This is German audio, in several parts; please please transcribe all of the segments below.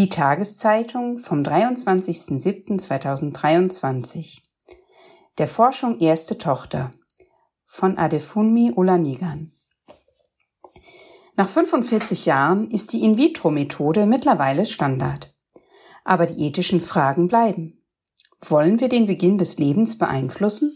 Die Tageszeitung vom 23.07.2023 Der Forschung erste Tochter von Adefunmi Olanigan Nach 45 Jahren ist die In-vitro-Methode mittlerweile Standard. Aber die ethischen Fragen bleiben. Wollen wir den Beginn des Lebens beeinflussen?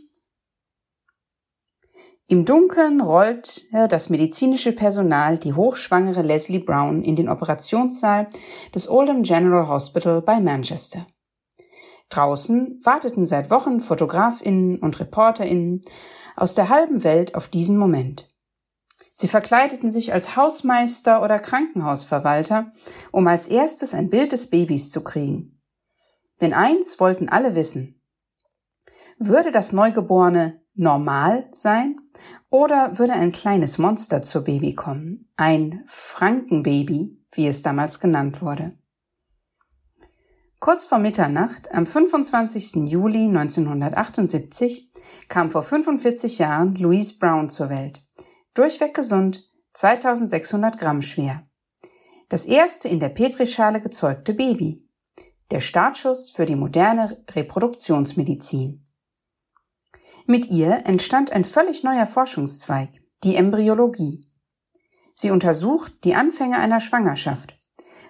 Im Dunkeln rollt das medizinische Personal die hochschwangere Leslie Brown in den Operationssaal des Oldham General Hospital bei Manchester. Draußen warteten seit Wochen Fotografinnen und Reporterinnen aus der halben Welt auf diesen Moment. Sie verkleideten sich als Hausmeister oder Krankenhausverwalter, um als erstes ein Bild des Babys zu kriegen. Denn eins wollten alle wissen. Würde das Neugeborene normal sein oder würde ein kleines Monster zur Baby kommen, ein Frankenbaby, wie es damals genannt wurde. Kurz vor Mitternacht am 25. Juli 1978 kam vor 45 Jahren Louise Brown zur Welt. Durchweg gesund, 2600 Gramm schwer. Das erste in der Petrischale gezeugte Baby. Der Startschuss für die moderne Reproduktionsmedizin. Mit ihr entstand ein völlig neuer Forschungszweig, die Embryologie. Sie untersucht die Anfänge einer Schwangerschaft,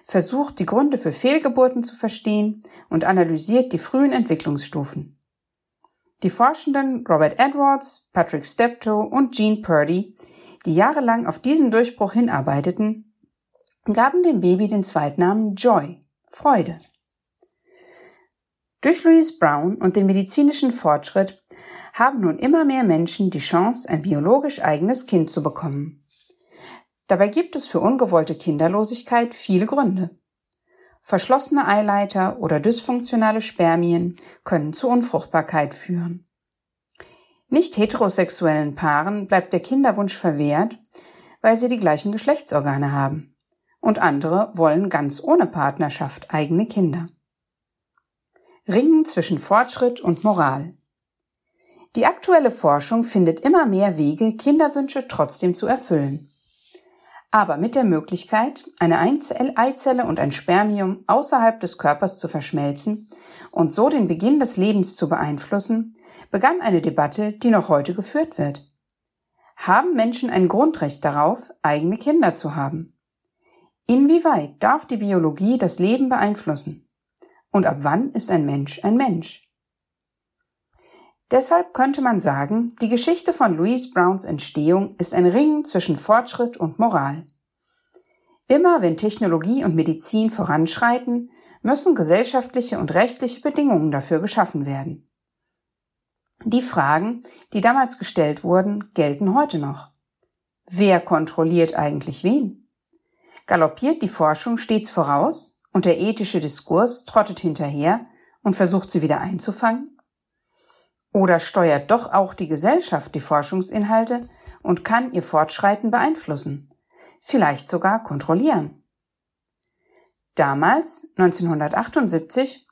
versucht die Gründe für Fehlgeburten zu verstehen und analysiert die frühen Entwicklungsstufen. Die Forschenden Robert Edwards, Patrick Steptoe und Jean Purdy, die jahrelang auf diesen Durchbruch hinarbeiteten, gaben dem Baby den Zweitnamen Joy, Freude. Durch Louise Brown und den medizinischen Fortschritt haben nun immer mehr Menschen die Chance, ein biologisch eigenes Kind zu bekommen. Dabei gibt es für ungewollte Kinderlosigkeit viele Gründe. Verschlossene Eileiter oder dysfunktionale Spermien können zu Unfruchtbarkeit führen. Nicht heterosexuellen Paaren bleibt der Kinderwunsch verwehrt, weil sie die gleichen Geschlechtsorgane haben. Und andere wollen ganz ohne Partnerschaft eigene Kinder. Ringen zwischen Fortschritt und Moral. Die aktuelle Forschung findet immer mehr Wege, Kinderwünsche trotzdem zu erfüllen. Aber mit der Möglichkeit, eine Eizelle und ein Spermium außerhalb des Körpers zu verschmelzen und so den Beginn des Lebens zu beeinflussen, begann eine Debatte, die noch heute geführt wird. Haben Menschen ein Grundrecht darauf, eigene Kinder zu haben? Inwieweit darf die Biologie das Leben beeinflussen? Und ab wann ist ein Mensch ein Mensch? Deshalb könnte man sagen, die Geschichte von Louise Browns Entstehung ist ein Ringen zwischen Fortschritt und Moral. Immer wenn Technologie und Medizin voranschreiten, müssen gesellschaftliche und rechtliche Bedingungen dafür geschaffen werden. Die Fragen, die damals gestellt wurden, gelten heute noch. Wer kontrolliert eigentlich wen? Galoppiert die Forschung stets voraus und der ethische Diskurs trottet hinterher und versucht sie wieder einzufangen? Oder steuert doch auch die Gesellschaft die Forschungsinhalte und kann ihr Fortschreiten beeinflussen, vielleicht sogar kontrollieren? Damals, 1978,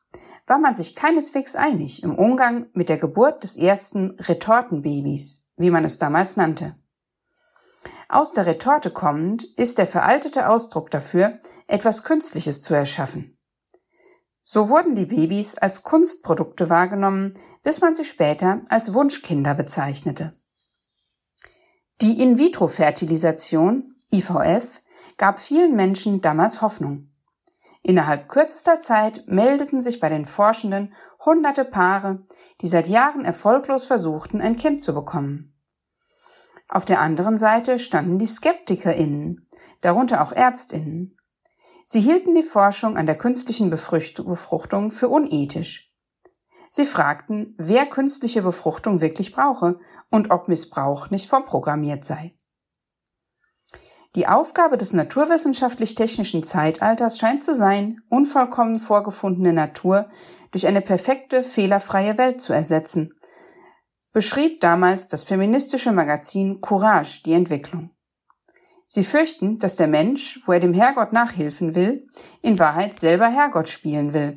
war man sich keineswegs einig im Umgang mit der Geburt des ersten Retortenbabys, wie man es damals nannte. Aus der Retorte kommend ist der veraltete Ausdruck dafür, etwas Künstliches zu erschaffen. So wurden die Babys als Kunstprodukte wahrgenommen, bis man sie später als Wunschkinder bezeichnete. Die In-vitro-Fertilisation, IVF, gab vielen Menschen damals Hoffnung. Innerhalb kürzester Zeit meldeten sich bei den Forschenden hunderte Paare, die seit Jahren erfolglos versuchten, ein Kind zu bekommen. Auf der anderen Seite standen die SkeptikerInnen, darunter auch ÄrztInnen. Sie hielten die Forschung an der künstlichen Befruchtung für unethisch. Sie fragten, wer künstliche Befruchtung wirklich brauche und ob Missbrauch nicht vorprogrammiert sei. Die Aufgabe des naturwissenschaftlich-technischen Zeitalters scheint zu sein, unvollkommen vorgefundene Natur durch eine perfekte, fehlerfreie Welt zu ersetzen, beschrieb damals das feministische Magazin Courage die Entwicklung. Sie fürchten, dass der Mensch, wo er dem Herrgott nachhilfen will, in Wahrheit selber Herrgott spielen will,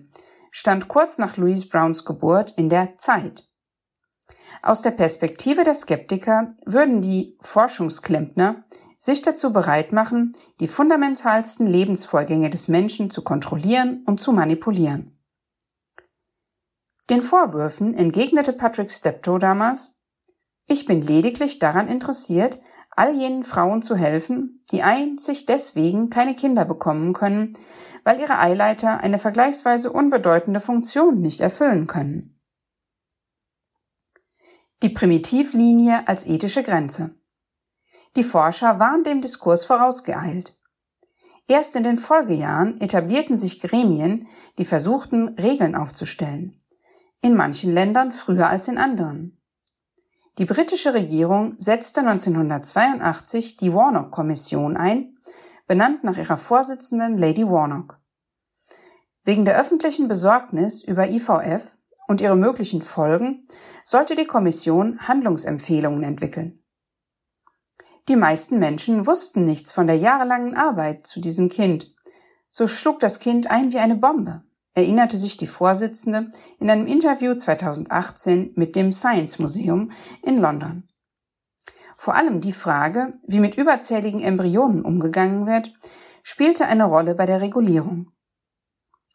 stand kurz nach Louise Browns Geburt in der Zeit. Aus der Perspektive der Skeptiker würden die Forschungsklempner sich dazu bereit machen, die fundamentalsten Lebensvorgänge des Menschen zu kontrollieren und zu manipulieren. Den Vorwürfen entgegnete Patrick Steptoe damals, ich bin lediglich daran interessiert, all jenen Frauen zu helfen, die einzig deswegen keine Kinder bekommen können, weil ihre Eileiter eine vergleichsweise unbedeutende Funktion nicht erfüllen können. Die Primitivlinie als ethische Grenze. Die Forscher waren dem Diskurs vorausgeeilt. Erst in den Folgejahren etablierten sich Gremien, die versuchten, Regeln aufzustellen. In manchen Ländern früher als in anderen. Die britische Regierung setzte 1982 die Warnock-Kommission ein, benannt nach ihrer Vorsitzenden Lady Warnock. Wegen der öffentlichen Besorgnis über IVF und ihre möglichen Folgen sollte die Kommission Handlungsempfehlungen entwickeln. Die meisten Menschen wussten nichts von der jahrelangen Arbeit zu diesem Kind. So schlug das Kind ein wie eine Bombe erinnerte sich die Vorsitzende in einem Interview 2018 mit dem Science Museum in London. Vor allem die Frage, wie mit überzähligen Embryonen umgegangen wird, spielte eine Rolle bei der Regulierung.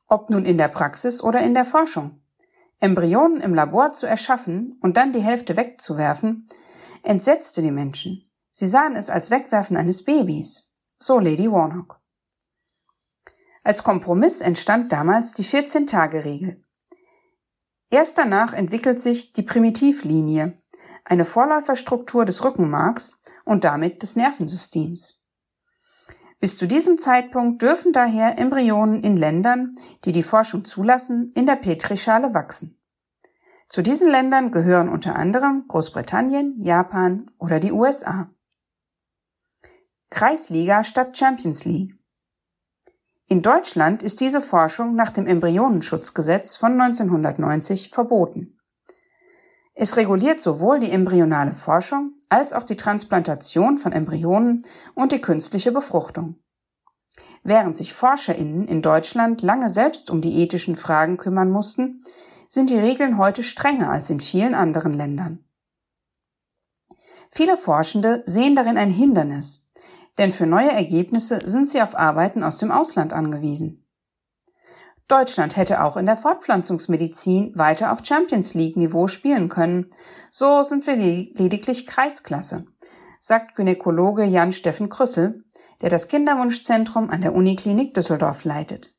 Ob nun in der Praxis oder in der Forschung. Embryonen im Labor zu erschaffen und dann die Hälfte wegzuwerfen, entsetzte die Menschen. Sie sahen es als Wegwerfen eines Babys. So Lady Warnock. Als Kompromiss entstand damals die 14-Tage-Regel. Erst danach entwickelt sich die Primitivlinie, eine Vorläuferstruktur des Rückenmarks und damit des Nervensystems. Bis zu diesem Zeitpunkt dürfen daher Embryonen in Ländern, die die Forschung zulassen, in der Petrischale wachsen. Zu diesen Ländern gehören unter anderem Großbritannien, Japan oder die USA. Kreisliga statt Champions League. In Deutschland ist diese Forschung nach dem Embryonenschutzgesetz von 1990 verboten. Es reguliert sowohl die embryonale Forschung als auch die Transplantation von Embryonen und die künstliche Befruchtung. Während sich Forscherinnen in Deutschland lange selbst um die ethischen Fragen kümmern mussten, sind die Regeln heute strenger als in vielen anderen Ländern. Viele Forschende sehen darin ein Hindernis, denn für neue Ergebnisse sind sie auf Arbeiten aus dem Ausland angewiesen. Deutschland hätte auch in der Fortpflanzungsmedizin weiter auf Champions League Niveau spielen können. So sind wir lediglich Kreisklasse, sagt Gynäkologe Jan Steffen Krüssel, der das Kinderwunschzentrum an der Uniklinik Düsseldorf leitet.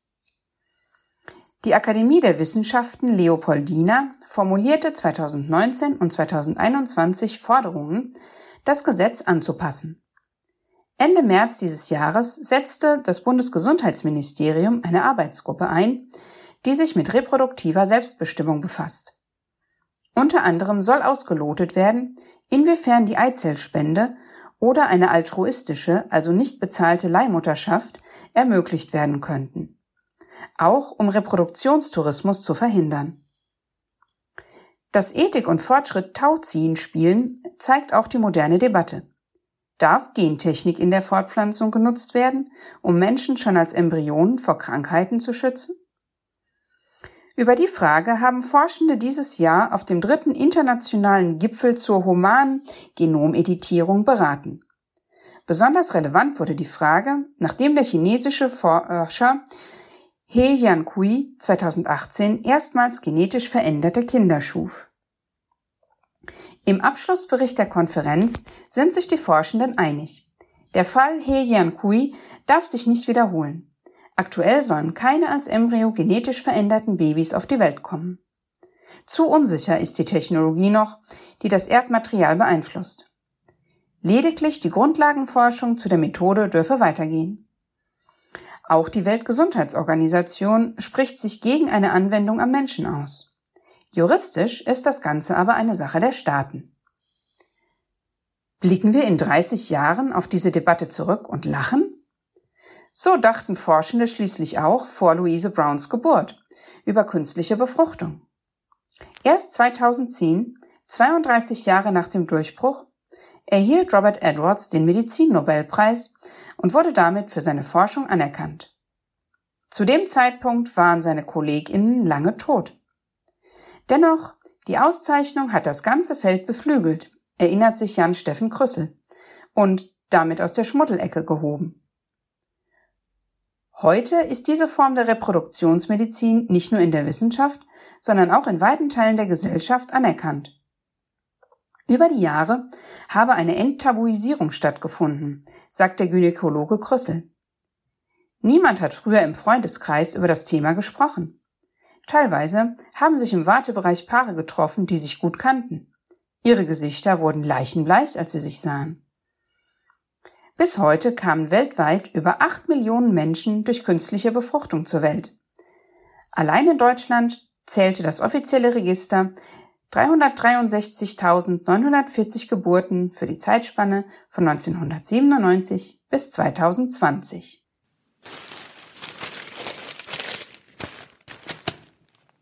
Die Akademie der Wissenschaften Leopoldina formulierte 2019 und 2021 Forderungen, das Gesetz anzupassen. Ende März dieses Jahres setzte das Bundesgesundheitsministerium eine Arbeitsgruppe ein, die sich mit reproduktiver Selbstbestimmung befasst. Unter anderem soll ausgelotet werden, inwiefern die Eizellspende oder eine altruistische, also nicht bezahlte Leihmutterschaft ermöglicht werden könnten. Auch um Reproduktionstourismus zu verhindern. Dass Ethik und Fortschritt Tauziehen spielen, zeigt auch die moderne Debatte. Darf Gentechnik in der Fortpflanzung genutzt werden, um Menschen schon als Embryonen vor Krankheiten zu schützen? Über die Frage haben Forschende dieses Jahr auf dem dritten internationalen Gipfel zur humanen Genomeditierung beraten. Besonders relevant wurde die Frage, nachdem der chinesische Forscher He Jiankui 2018 erstmals genetisch veränderte Kinder schuf. Im Abschlussbericht der Konferenz sind sich die Forschenden einig. Der Fall He Jiankui darf sich nicht wiederholen. Aktuell sollen keine als Embryo genetisch veränderten Babys auf die Welt kommen. Zu unsicher ist die Technologie noch, die das Erdmaterial beeinflusst. Lediglich die Grundlagenforschung zu der Methode dürfe weitergehen. Auch die Weltgesundheitsorganisation spricht sich gegen eine Anwendung am Menschen aus. Juristisch ist das Ganze aber eine Sache der Staaten. Blicken wir in 30 Jahren auf diese Debatte zurück und lachen? So dachten Forschende schließlich auch vor Louise Browns Geburt über künstliche Befruchtung. Erst 2010, 32 Jahre nach dem Durchbruch, erhielt Robert Edwards den Medizinnobelpreis und wurde damit für seine Forschung anerkannt. Zu dem Zeitpunkt waren seine KollegInnen lange tot. Dennoch, die Auszeichnung hat das ganze Feld beflügelt, erinnert sich Jan Steffen Krüssel. Und damit aus der Schmuddelecke gehoben. Heute ist diese Form der Reproduktionsmedizin nicht nur in der Wissenschaft, sondern auch in weiten Teilen der Gesellschaft anerkannt. Über die Jahre habe eine Enttabuisierung stattgefunden, sagt der Gynäkologe Krüssel. Niemand hat früher im Freundeskreis über das Thema gesprochen. Teilweise haben sich im Wartebereich Paare getroffen, die sich gut kannten. Ihre Gesichter wurden leichenbleich, als sie sich sahen. Bis heute kamen weltweit über acht Millionen Menschen durch künstliche Befruchtung zur Welt. Allein in Deutschland zählte das offizielle Register 363.940 Geburten für die Zeitspanne von 1997 bis 2020.